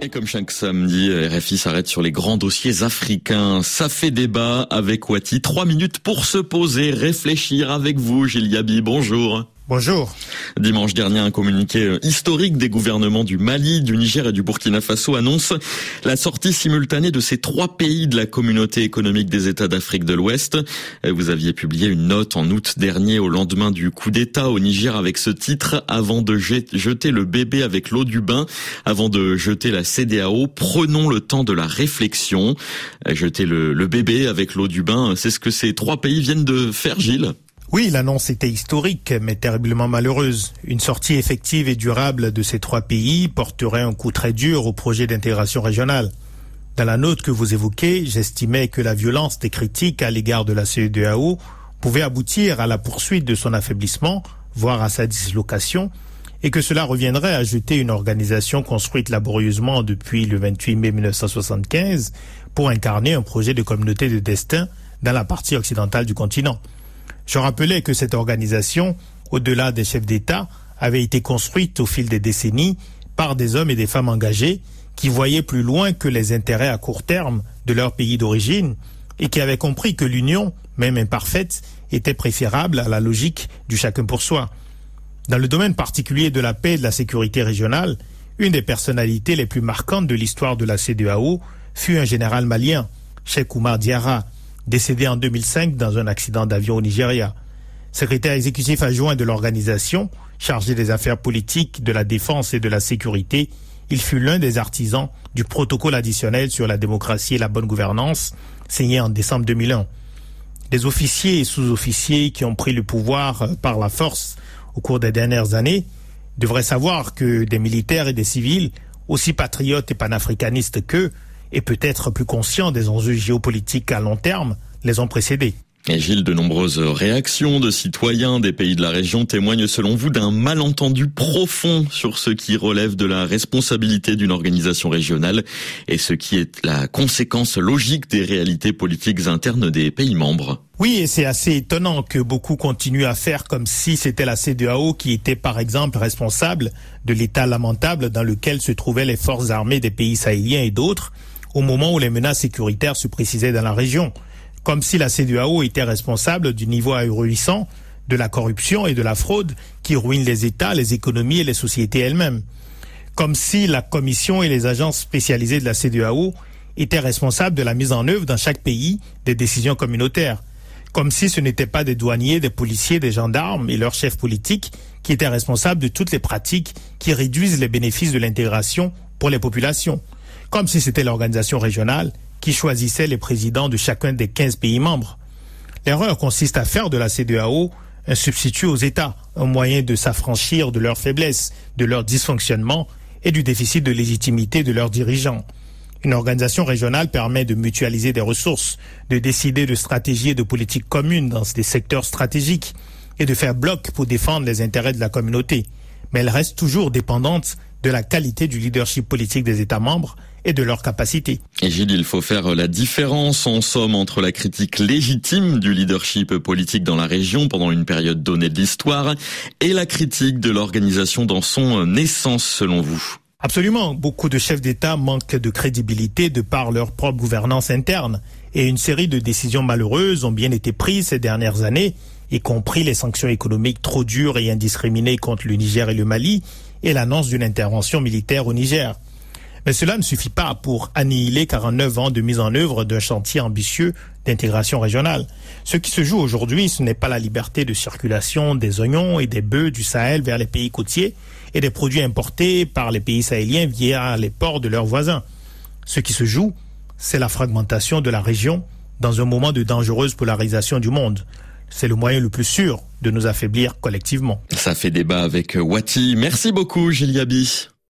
Et comme chaque samedi, RFI s'arrête sur les grands dossiers africains. Ça fait débat avec Wati. Trois minutes pour se poser, réfléchir avec vous, Gilles. Bonjour. Bonjour. Dimanche dernier, un communiqué historique des gouvernements du Mali, du Niger et du Burkina Faso annonce la sortie simultanée de ces trois pays de la communauté économique des États d'Afrique de l'Ouest. Vous aviez publié une note en août dernier au lendemain du coup d'État au Niger avec ce titre Avant de jeter le bébé avec l'eau du bain, avant de jeter la CDAO, prenons le temps de la réflexion. Jeter le, le bébé avec l'eau du bain, c'est ce que ces trois pays viennent de faire, Gilles. Oui, l'annonce était historique, mais terriblement malheureuse. Une sortie effective et durable de ces trois pays porterait un coup très dur au projet d'intégration régionale. Dans la note que vous évoquez, j'estimais que la violence des critiques à l'égard de la CEDEAO pouvait aboutir à la poursuite de son affaiblissement, voire à sa dislocation, et que cela reviendrait à jeter une organisation construite laborieusement depuis le 28 mai 1975 pour incarner un projet de communauté de destin dans la partie occidentale du continent. Je rappelais que cette organisation, au-delà des chefs d'État, avait été construite au fil des décennies par des hommes et des femmes engagés qui voyaient plus loin que les intérêts à court terme de leur pays d'origine et qui avaient compris que l'union, même imparfaite, était préférable à la logique du chacun pour soi. Dans le domaine particulier de la paix et de la sécurité régionale, une des personnalités les plus marquantes de l'histoire de la CDAO fut un général malien, Cheikh Oumar Diarra, décédé en 2005 dans un accident d'avion au Nigeria. Secrétaire exécutif adjoint de l'organisation, chargé des affaires politiques, de la défense et de la sécurité, il fut l'un des artisans du protocole additionnel sur la démocratie et la bonne gouvernance, signé en décembre 2001. Les officiers et sous-officiers qui ont pris le pouvoir par la force au cours des dernières années devraient savoir que des militaires et des civils, aussi patriotes et panafricanistes qu'eux, et peut-être plus conscients des enjeux géopolitiques à long terme, les ont précédés. Et Gilles, de nombreuses réactions de citoyens des pays de la région témoignent selon vous d'un malentendu profond sur ce qui relève de la responsabilité d'une organisation régionale et ce qui est la conséquence logique des réalités politiques internes des pays membres. Oui, et c'est assez étonnant que beaucoup continuent à faire comme si c'était la CDAO qui était par exemple responsable de l'état lamentable dans lequel se trouvaient les forces armées des pays sahéliens et d'autres au moment où les menaces sécuritaires se précisaient dans la région, comme si la CEDEAO était responsable du niveau ahurissant de la corruption et de la fraude qui ruinent les États, les économies et les sociétés elles-mêmes, comme si la Commission et les agences spécialisées de la CEDEAO étaient responsables de la mise en œuvre dans chaque pays des décisions communautaires, comme si ce n'étaient pas des douaniers, des policiers, des gendarmes et leurs chefs politiques qui étaient responsables de toutes les pratiques qui réduisent les bénéfices de l'intégration pour les populations comme si c'était l'organisation régionale qui choisissait les présidents de chacun des 15 pays membres. L'erreur consiste à faire de la CDAO un substitut aux États, un moyen de s'affranchir de leurs faiblesses, de leur dysfonctionnement et du déficit de légitimité de leurs dirigeants. Une organisation régionale permet de mutualiser des ressources, de décider de stratégies et de politiques communes dans des secteurs stratégiques et de faire bloc pour défendre les intérêts de la communauté. Mais elle reste toujours dépendante de la qualité du leadership politique des États membres et de leur capacité. Et Gilles, il faut faire la différence en somme entre la critique légitime du leadership politique dans la région pendant une période donnée de l'histoire et la critique de l'organisation dans son naissance selon vous? Absolument. Beaucoup de chefs d'État manquent de crédibilité de par leur propre gouvernance interne et une série de décisions malheureuses ont bien été prises ces dernières années, y compris les sanctions économiques trop dures et indiscriminées contre le Niger et le Mali et l'annonce d'une intervention militaire au Niger. Mais cela ne suffit pas pour annihiler 49 ans de mise en œuvre d'un chantier ambitieux d'intégration régionale. Ce qui se joue aujourd'hui, ce n'est pas la liberté de circulation des oignons et des bœufs du Sahel vers les pays côtiers et des produits importés par les pays sahéliens via les ports de leurs voisins. Ce qui se joue, c'est la fragmentation de la région dans un moment de dangereuse polarisation du monde. C'est le moyen le plus sûr de nous affaiblir collectivement. Ça fait débat avec Wati. Merci beaucoup, Gilles Yabi.